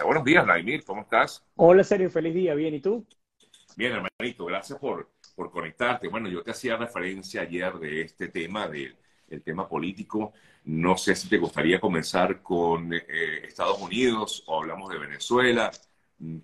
Buenos días, Vladimir, ¿cómo estás? Hola, Sergio, feliz día, bien, ¿y tú? Bien, hermanito, gracias por, por conectarte. Bueno, yo te hacía referencia ayer de este tema, del tema político. No sé si te gustaría comenzar con eh, Estados Unidos o hablamos de Venezuela.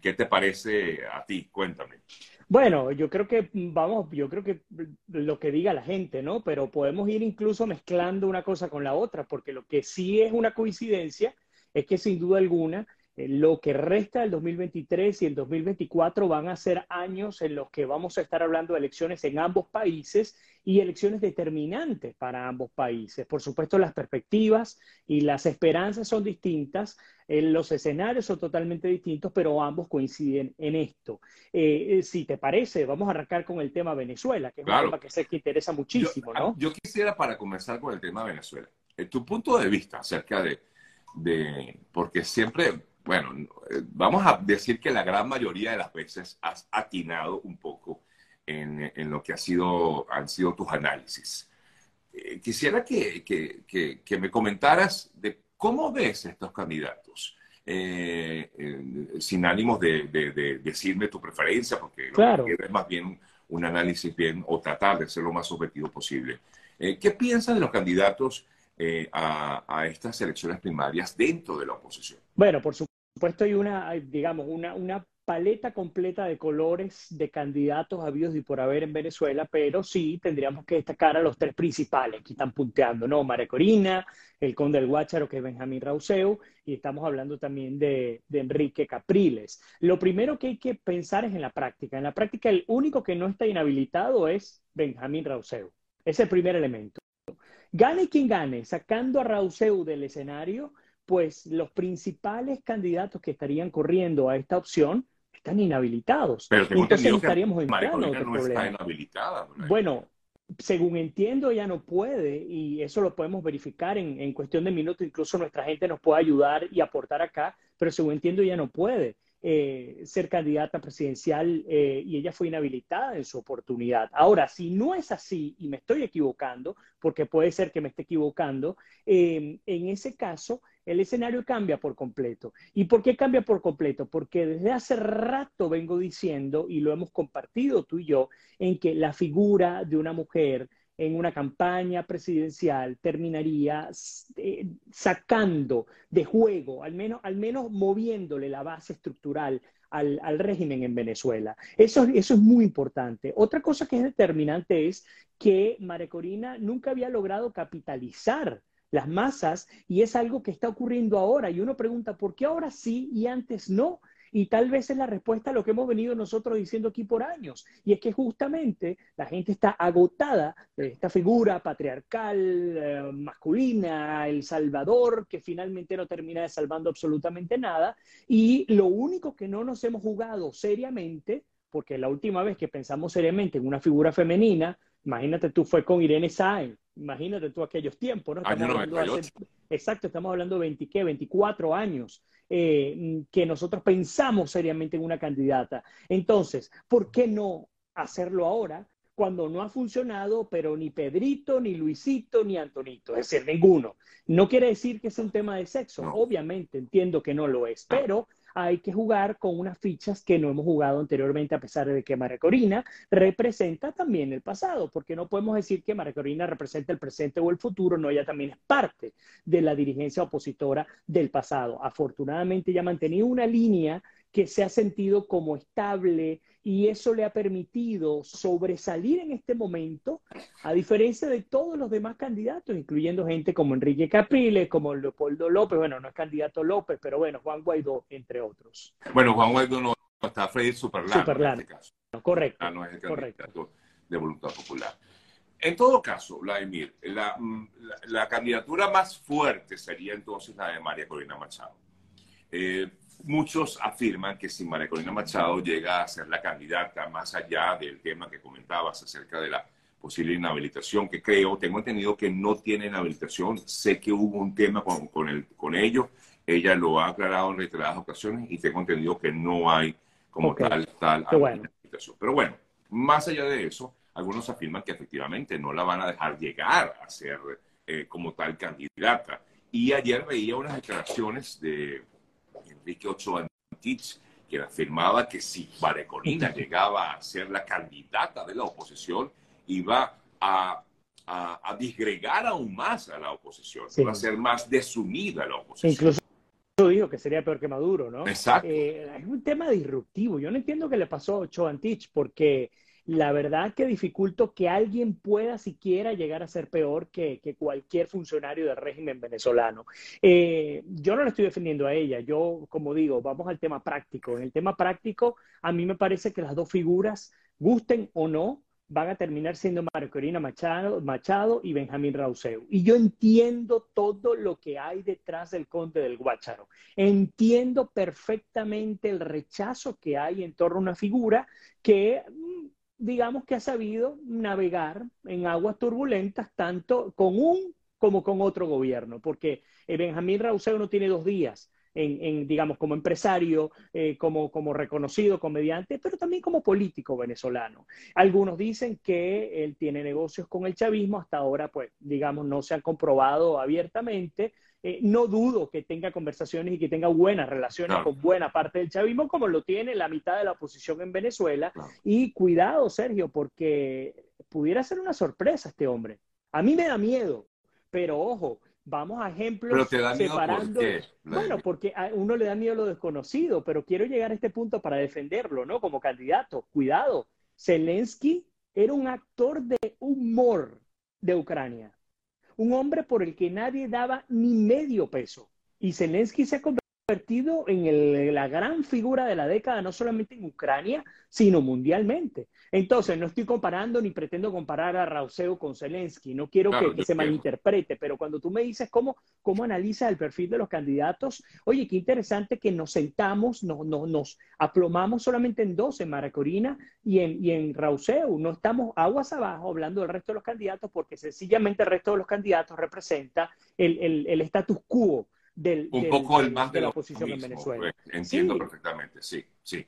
¿Qué te parece a ti? Cuéntame. Bueno, yo creo que vamos, yo creo que lo que diga la gente, ¿no? Pero podemos ir incluso mezclando una cosa con la otra, porque lo que sí es una coincidencia es que sin duda alguna lo que resta del 2023 y el 2024 van a ser años en los que vamos a estar hablando de elecciones en ambos países y elecciones determinantes para ambos países. Por supuesto, las perspectivas y las esperanzas son distintas, eh, los escenarios son totalmente distintos, pero ambos coinciden en esto. Eh, si te parece, vamos a arrancar con el tema Venezuela, que es un tema que sé que interesa muchísimo, ¿no? Yo quisiera, para comenzar con el tema Venezuela, tu punto de vista acerca de, de porque siempre bueno, eh, vamos a decir que la gran mayoría de las veces has atinado un poco en, lo que ha sido, han sido tus análisis. Eh, quisiera que, me comentaras de cómo ves estos candidatos, eh, sin ánimos de, decirme tu preferencia, porque claro. es más bien un análisis bien o tratar de ser lo más objetivo posible. ¿Qué piensas de los candidatos a, a, estas elecciones primarias dentro de la oposición? Bueno, por supuesto supuesto hay una, digamos, una, paleta completa de colores de candidatos habidos y por haber en Venezuela, pero sí tendríamos que destacar a los tres principales que están punteando, ¿no? María Corina, el conde del Guácharo, que es Benjamín Rauseu, y estamos hablando también de, de, Enrique Capriles. Lo primero que hay que pensar es en la práctica. En la práctica, el único que no está inhabilitado es Benjamín Rauseu. Es el primer elemento. Gane quien gane, sacando a Rauseu del escenario, pues los principales candidatos que estarían corriendo a esta opción están inhabilitados. Pero Entonces estaríamos no está inhabilitada. Bueno, según entiendo, ya no puede, y eso lo podemos verificar en, en, cuestión de minutos, incluso nuestra gente nos puede ayudar y aportar acá, pero según entiendo, ya no puede. Eh, ser candidata presidencial eh, y ella fue inhabilitada en su oportunidad. Ahora, si no es así y me estoy equivocando, porque puede ser que me esté equivocando, eh, en ese caso el escenario cambia por completo. ¿Y por qué cambia por completo? Porque desde hace rato vengo diciendo, y lo hemos compartido tú y yo, en que la figura de una mujer en una campaña presidencial terminaría eh, sacando de juego, al menos, al menos moviéndole la base estructural al, régimen en Venezuela. Eso, eso es muy importante. Otra cosa que es determinante es que María Corina nunca había logrado capitalizar las masas y es algo que está ocurriendo ahora y uno pregunta, ¿por qué ahora sí y antes no? Y tal vez es la respuesta a lo que hemos venido nosotros diciendo aquí por años. Y es que justamente la gente está agotada de esta figura patriarcal, eh, masculina, el salvador, que finalmente no termina de salvando absolutamente nada. Y lo único que no nos hemos jugado seriamente, porque la última vez que pensamos seriamente en una figura femenina, imagínate tú, fue con Irene Sáenz. Imagínate tú aquellos tiempos, ¿no? exacto, estamos hablando de 20, ¿qué? 24 años. Eh, que nosotros pensamos seriamente en una candidata. Entonces, ¿por qué no hacerlo ahora cuando no ha funcionado, pero ni Pedrito, ni Luisito, ni Antonito, es decir, ninguno? No quiere decir que es un tema de sexo, obviamente entiendo que no lo es, pero hay que jugar con unas fichas que no hemos jugado anteriormente, a pesar de que María Corina representa también el pasado, porque no podemos decir que María Corina representa el presente o el futuro, no, ella también es parte de la dirigencia opositora del pasado. Afortunadamente, ella ha mantenido una línea que se ha sentido como estable y eso le ha permitido sobresalir en este momento, a diferencia de todos los demás candidatos, incluyendo gente como Enrique Capriles, como Leopoldo López, bueno, no es candidato López, pero bueno, Juan Guaidó, entre otros. Bueno, Juan Guaidó no está Freddy Superlano, Superlano. en este caso. correcto. Ah, no es el candidato de Voluntad Popular. En todo caso, Vladimir, la, la, candidatura más fuerte sería entonces la de María Corina Machado. Eh, Muchos afirman que si María Corina Machado llega a ser la candidata, más allá del tema que comentabas acerca de la posible inhabilitación, que creo, tengo entendido que no tiene inhabilitación, sé que hubo un tema con, con, el, con ello, ella lo ha aclarado en reiteradas ocasiones y tengo entendido que no hay como tal, tal inhabilitación. Pero bueno, más allá de eso, algunos afirman que efectivamente no la van a dejar llegar a ser eh, como tal candidata. Y ayer veía unas declaraciones de Enrique Ochoa Antich, que afirmaba que si María Corina llegaba a ser la candidata de la oposición, iba a, a, disgregar aún más a la oposición, iba a ser más desunida la oposición. Incluso dijo que sería peor que Maduro, ¿no? Exacto. Eh, es un tema disruptivo. Yo no entiendo qué le pasó a Ochoa Antich, porque la verdad que dificulto que alguien pueda siquiera llegar a ser peor que, cualquier funcionario del régimen venezolano. Eh, yo no le estoy defendiendo a ella, yo, como digo, vamos al tema práctico. En el tema práctico, a mí me parece que las dos figuras, gusten o no, van a terminar siendo María Corina Machado, Machado y Benjamín Rauseu. Y yo entiendo todo lo que hay detrás del conde del Guácharo. Entiendo perfectamente el rechazo que hay en torno a una figura que digamos que ha sabido navegar en aguas turbulentas tanto con un como con otro gobierno, porque eh, Benjamín Rauseo no tiene dos días en, digamos, como empresario, eh, como, como reconocido comediante, pero también como político venezolano. Algunos dicen que él tiene negocios con el chavismo, hasta ahora, pues, digamos, no se han comprobado abiertamente, eh, no dudo que tenga conversaciones y que tenga buenas relaciones con buena parte del chavismo, como lo tiene la mitad de la oposición en Venezuela. Y cuidado, Sergio, porque pudiera ser una sorpresa este hombre. A mí me da miedo, pero ojo, vamos a ejemplos pero te da miedo separando. Bueno, porque a uno le da miedo lo desconocido, pero quiero llegar a este punto para defenderlo, ¿no? Como candidato. Cuidado, Zelensky era un actor de humor de Ucrania un hombre por el que nadie daba ni medio peso. Y Zelensky se ha convertido en la gran figura de la década, no solamente en Ucrania, sino mundialmente. Entonces, no estoy comparando ni pretendo comparar a Rauseo con Zelensky, no quiero que, se malinterprete, pero cuando tú me dices cómo, cómo analizas el perfil de los candidatos, oye, qué interesante que nos sentamos, no, nos aplomamos solamente en dos, en Maracorina y en, y en Rauseo, no estamos aguas abajo hablando del resto de los candidatos porque sencillamente el resto de los candidatos representa el, el, status quo del, un poco el más de, la oposición en Venezuela. Pues, entiendo perfectamente, sí, sí.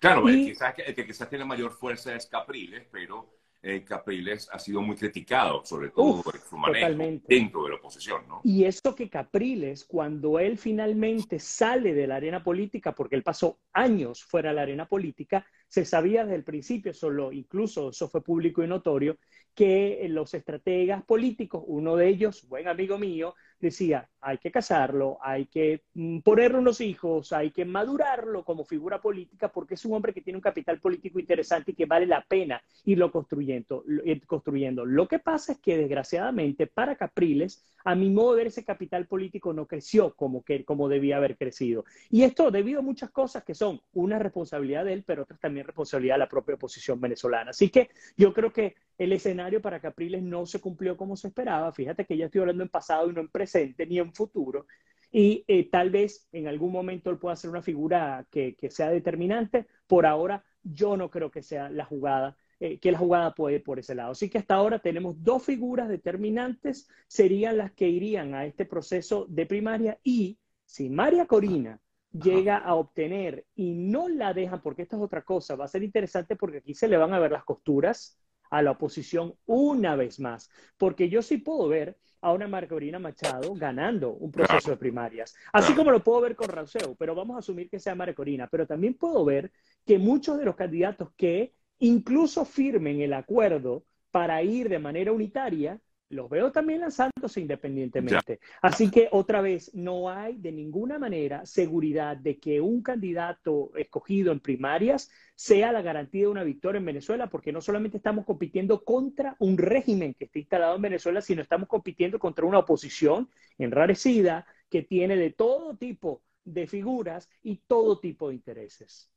Claro, el, quizás, que quizás tiene mayor fuerza es Capriles, pero eh, Capriles ha sido muy criticado, sobre todo por su manejo dentro de la oposición, ¿no? Y eso que Capriles, cuando él finalmente sale de la arena política, porque él pasó años fuera de la arena política, se sabía desde el principio, solo incluso eso fue público y notorio, que los estrategas políticos, uno de ellos, buen amigo mío, decía, hay que casarlo, hay que mm, ponerle unos hijos, hay que madurarlo como figura política porque es un hombre que tiene un capital político interesante y que vale la pena irlo construyendo. construyendo. Lo que pasa es que desgraciadamente para Capriles, a mi modo de ver, ese capital político no creció como, que, como debía haber crecido. Y esto debido a muchas cosas que son una responsabilidad de él, pero otras también responsabilidad de la propia oposición venezolana. Así que yo creo que el escenario para Capriles no se cumplió como se esperaba. Fíjate que ya estoy hablando en pasado y no en presente ni en futuro. Y eh, tal vez en algún momento él pueda ser una figura que, sea determinante. Por ahora, yo no creo que sea la jugada, eh, que la jugada puede ir por ese lado. Así que hasta ahora tenemos dos figuras determinantes, serían las que irían a este proceso de primaria. Y si María Corina llega a obtener y no la dejan, porque esta es otra cosa, va a ser interesante porque aquí se le van a ver las costuras a la oposición una vez más, porque yo sí puedo ver a una Margarina Machado ganando un proceso de primarias, así como lo puedo ver con Rauseo, pero vamos a asumir que sea Margarina, pero también puedo ver que muchos de los candidatos que incluso firmen el acuerdo para ir de manera unitaria, los veo también lanzándose independientemente. Así que otra vez, no hay de ninguna manera seguridad de que un candidato escogido en primarias sea la garantía de una victoria en Venezuela, porque no solamente estamos compitiendo contra un régimen que está instalado en Venezuela, sino estamos compitiendo contra una oposición enrarecida que tiene de todo tipo de figuras y todo tipo de intereses.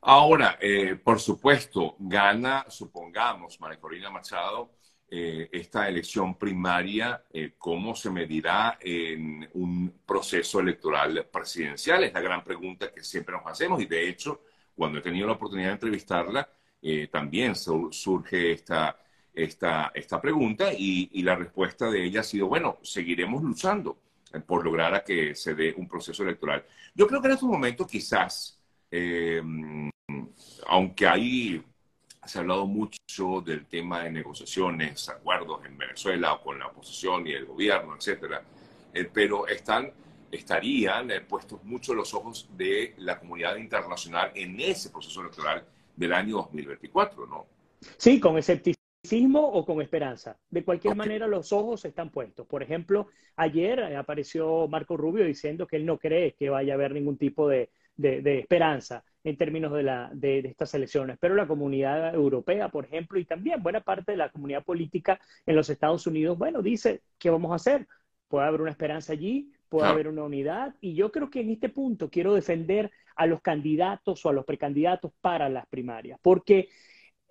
Ahora, eh, por supuesto, gana, supongamos, María Corina Machado, eh, esta elección primaria, eh, cómo se medirá en un proceso electoral presidencial. Es la gran pregunta que siempre nos hacemos y de hecho, cuando he tenido la oportunidad de entrevistarla, eh, también surge esta, esta, esta pregunta y, y, la respuesta de ella ha sido, bueno, seguiremos luchando por lograr a que se dé un proceso electoral. Yo creo que en estos momentos quizás, aunque hay se ha hablado mucho del tema de negociaciones, acuerdos en Venezuela o con la oposición y el gobierno, etcétera, eh, pero están estarían eh, puestos mucho los ojos de la comunidad internacional en ese proceso electoral del año 2024, ¿no? Sí, con escepticismo o con esperanza. De cualquier manera, los ojos están puestos. Por ejemplo, ayer apareció Marco Rubio diciendo que él no cree que vaya a haber ningún tipo de, esperanza en términos de, la, de, estas elecciones. Pero la comunidad europea, por ejemplo, y también buena parte de la comunidad política en los Estados Unidos, bueno, dice, ¿qué vamos a hacer? Puede haber una esperanza allí, puede haber una unidad. Y yo creo que en este punto quiero defender a los candidatos o a los precandidatos para las primarias, porque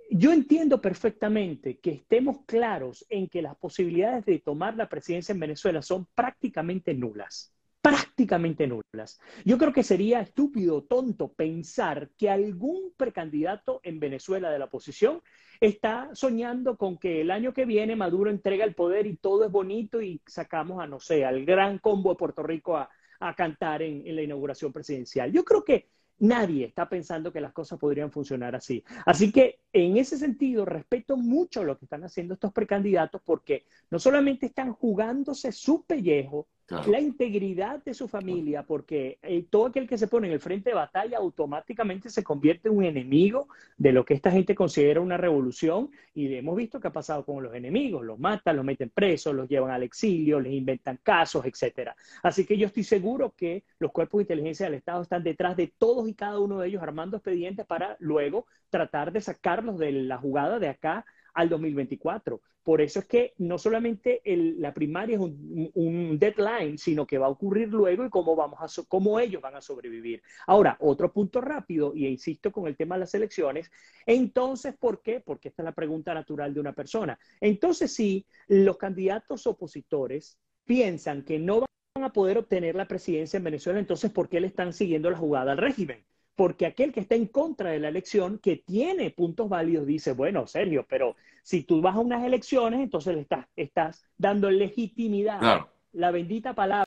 yo entiendo perfectamente que estemos claros en que las posibilidades de tomar la presidencia en Venezuela son prácticamente nulas prácticamente nulas. Yo creo que sería estúpido, tonto pensar que algún precandidato en Venezuela de la oposición está soñando con que el año que viene Maduro entrega el poder y todo es bonito y sacamos a, no sé, al gran combo de Puerto Rico a, cantar en, en la inauguración presidencial. Yo creo que Nadie está pensando que las cosas podrían funcionar así. Así que en ese sentido respeto mucho lo que están haciendo estos precandidatos porque no solamente están jugándose su pellejo, la integridad de su familia, porque eh, todo aquel que se pone en el frente de batalla automáticamente se convierte en un enemigo de lo que esta gente considera una revolución y hemos visto qué ha pasado con los enemigos, los matan, los meten presos, los llevan al exilio, les inventan casos, etcétera. Así que yo estoy seguro que los cuerpos de inteligencia del Estado están detrás de todos y cada uno de ellos armando expedientes para luego tratar de sacarlos de la jugada de acá al 2024. Por eso es que no solamente la primaria es un, deadline, sino que va a ocurrir luego y cómo, vamos a cómo ellos van a sobrevivir. Ahora, otro punto rápido, y insisto con el tema de las elecciones, entonces, ¿por qué? Porque esta es la pregunta natural de una persona. Entonces, si los candidatos opositores piensan que no van a poder obtener la presidencia en Venezuela, entonces, ¿por qué le están siguiendo la jugada al régimen? Porque aquel que está en contra de la elección, que tiene puntos válidos, dice, bueno, Sergio, pero si tú vas a unas elecciones, entonces le estás, estás dando legitimidad. La bendita palabra.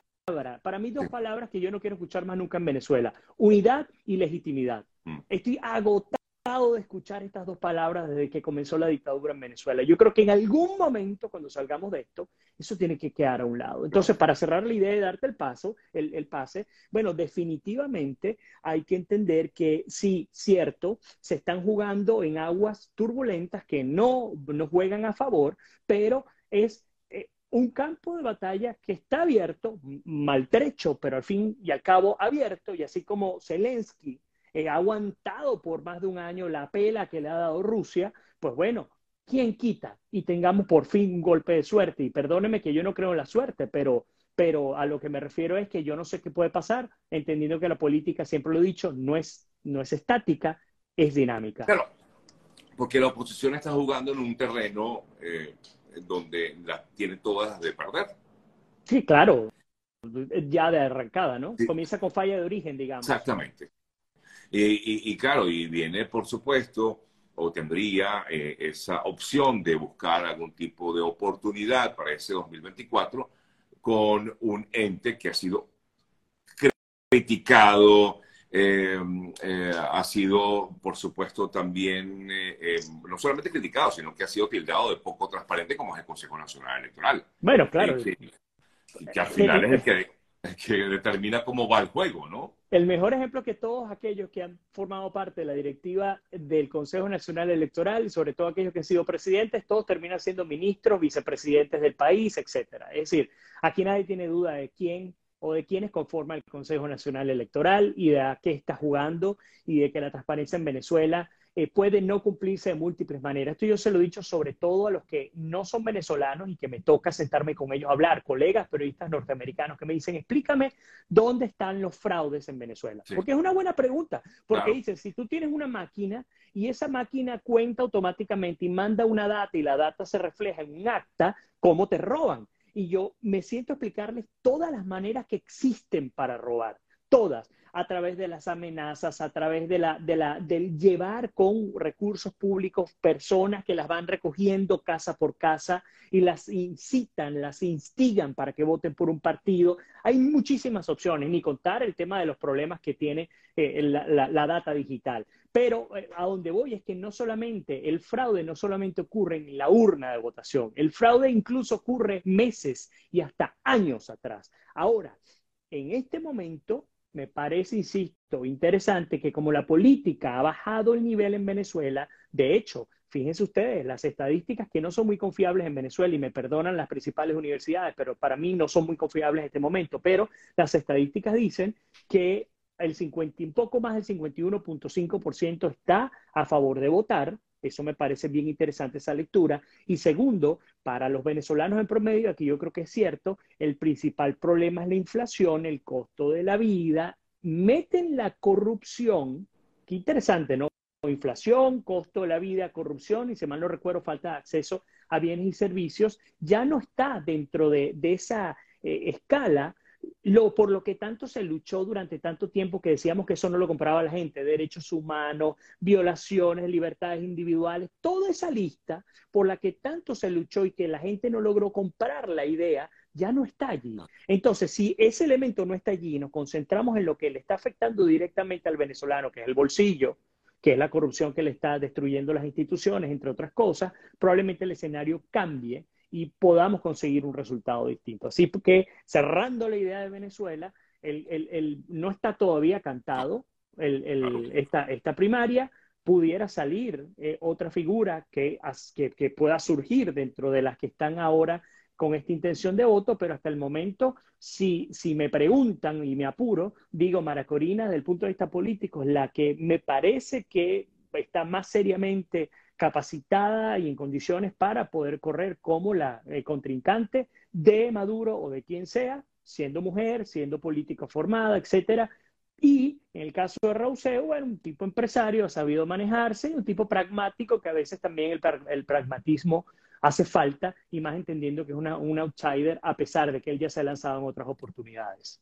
Para mí dos palabras que yo no quiero escuchar más nunca en Venezuela. Unidad y legitimidad. Mm. Estoy agotado de escuchar estas dos palabras desde que comenzó la dictadura en Venezuela. Yo creo que en algún momento, cuando salgamos de esto, eso tiene que quedar a un lado. Entonces, para cerrar la idea de darte el paso, el, el pase, bueno, definitivamente hay que entender que sí, cierto, se están jugando en aguas turbulentas que no nos juegan a favor, pero es eh, un campo de batalla que está abierto, maltrecho, pero al fin y al cabo abierto, y así como Zelensky eh, ha aguantado por más de un año la pela que le ha dado Rusia, pues bueno, ¿quién quita? Y tengamos por fin un golpe de suerte. Y perdóneme que yo no creo en la suerte, pero, pero a lo que me refiero es que yo no sé qué puede pasar, entendiendo que la política, siempre lo he dicho, no es, no es estática, es dinámica. Claro, porque la oposición está jugando en un terreno eh, donde las tiene todas de perder. Sí, claro, ya de arrancada, ¿no? Comienza con falla de origen, digamos. Exactamente. Y, claro, y viene, por supuesto, o tendría eh, esa opción de buscar algún tipo de oportunidad para ese 2024 con un ente que ha sido criticado, eh, eh, ha sido, por supuesto, también no solamente criticado, sino que ha sido tildado de poco transparente como es el Consejo Nacional Electoral. Bueno, claro. que al final es el que que determina cómo va el juego, ¿no? El mejor ejemplo que todos aquellos que han formado parte de la directiva del Consejo Nacional Electoral, y sobre todo aquellos que han sido presidentes, todos terminan siendo ministros, vicepresidentes del país, etcétera. Es decir, aquí nadie tiene duda de quién o de quiénes conforman el Consejo Nacional Electoral y de a qué está jugando y de que la transparencia en Venezuela eh, puede no cumplirse de múltiples maneras. Esto yo se lo he dicho sobre todo a los que no son venezolanos y que me toca sentarme con ellos a hablar, colegas periodistas norteamericanos que me dicen, explícame dónde están los fraudes en Venezuela. Porque es una buena pregunta, porque dicen, si tú tienes una máquina y esa máquina cuenta automáticamente y manda una data y la data se refleja en un acta, ¿cómo te roban? Y yo me siento a explicarles todas las maneras que existen para robar, todas a través de las amenazas, a través de la, de la, del llevar con recursos públicos personas que las van recogiendo casa por casa y las incitan, las instigan para que voten por un partido. Hay muchísimas opciones, ni contar el tema de los problemas que tiene eh, la, data digital. Pero eh, a donde voy es que no solamente el fraude no solamente ocurre en la urna de votación, el fraude incluso ocurre meses y hasta años atrás. Ahora, en este momento me parece, insisto, interesante que como la política ha bajado el nivel en Venezuela, de hecho, fíjense ustedes, las estadísticas que no son muy confiables en Venezuela, y me perdonan las principales universidades, pero para mí no son muy confiables en este momento, pero las estadísticas dicen que el 50, un poco más del 51.5% está a favor de votar, eso me parece bien interesante esa lectura. Y segundo, para los venezolanos en promedio, aquí yo creo que es cierto, el principal problema es la inflación, el costo de la vida. Meten la corrupción, qué interesante, ¿no? Inflación, costo de la vida, corrupción y, si mal no recuerdo, falta de acceso a bienes y servicios, ya no está dentro de, esa eh, escala lo, por lo que tanto se luchó durante tanto tiempo que decíamos que eso no lo compraba la gente, derechos humanos, violaciones, libertades individuales, toda esa lista por la que tanto se luchó y que la gente no logró comprar la idea, ya no está allí. Entonces, si ese elemento no está allí y nos concentramos en lo que le está afectando directamente al venezolano, que es el bolsillo, que es la corrupción que le está destruyendo las instituciones, entre otras cosas, probablemente el escenario cambie y podamos conseguir un resultado distinto. Así que cerrando la idea de Venezuela, el, no está todavía cantado esta, esta, primaria, pudiera salir eh, otra figura que, que, pueda surgir dentro de las que están ahora con esta intención de voto, pero hasta el momento, si, si me preguntan y me apuro, digo, Maracorina, desde el punto de vista político, es la que me parece que está más seriamente capacitada y en condiciones para poder correr como la eh, contrincante de Maduro o de quien sea, siendo mujer, siendo política formada, etcétera. Y en el caso de Rousseau, bueno, un tipo empresario, ha sabido manejarse, un tipo pragmático, que a veces también el, pragmatismo hace falta, y más entendiendo que es una, un outsider, a pesar de que él ya se ha lanzado en otras oportunidades.